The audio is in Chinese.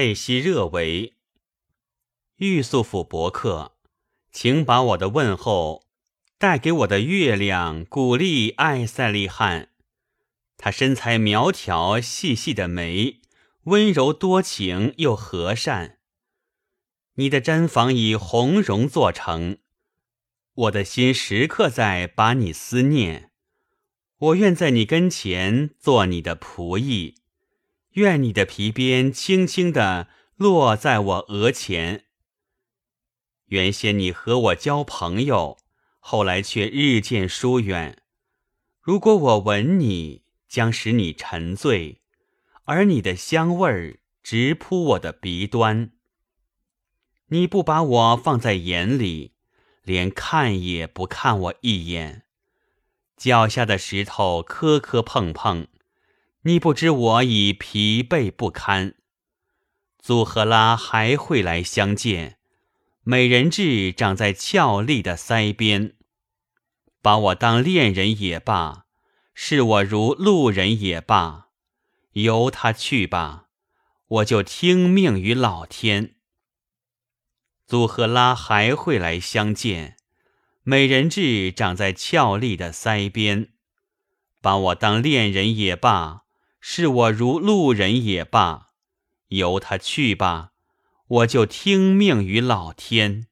佩西热维，玉素府伯克，请把我的问候带给我的月亮古丽艾塞利汉。他身材苗条，细细的眉，温柔多情又和善。你的毡房以红绒做成，我的心时刻在把你思念。我愿在你跟前做你的仆役。愿你的皮鞭轻轻地落在我额前。原先你和我交朋友，后来却日渐疏远。如果我吻你，将使你沉醉，而你的香味儿直扑我的鼻端。你不把我放在眼里，连看也不看我一眼。脚下的石头磕磕碰碰。你不知我已疲惫不堪，祖赫拉还会来相见。美人痣长在俏丽的腮边，把我当恋人也罢，视我如路人也罢，由他去吧，我就听命于老天。祖赫拉还会来相见，美人痣长在俏丽的腮边，把我当恋人也罢。视我如路人也罢，由他去吧，我就听命于老天。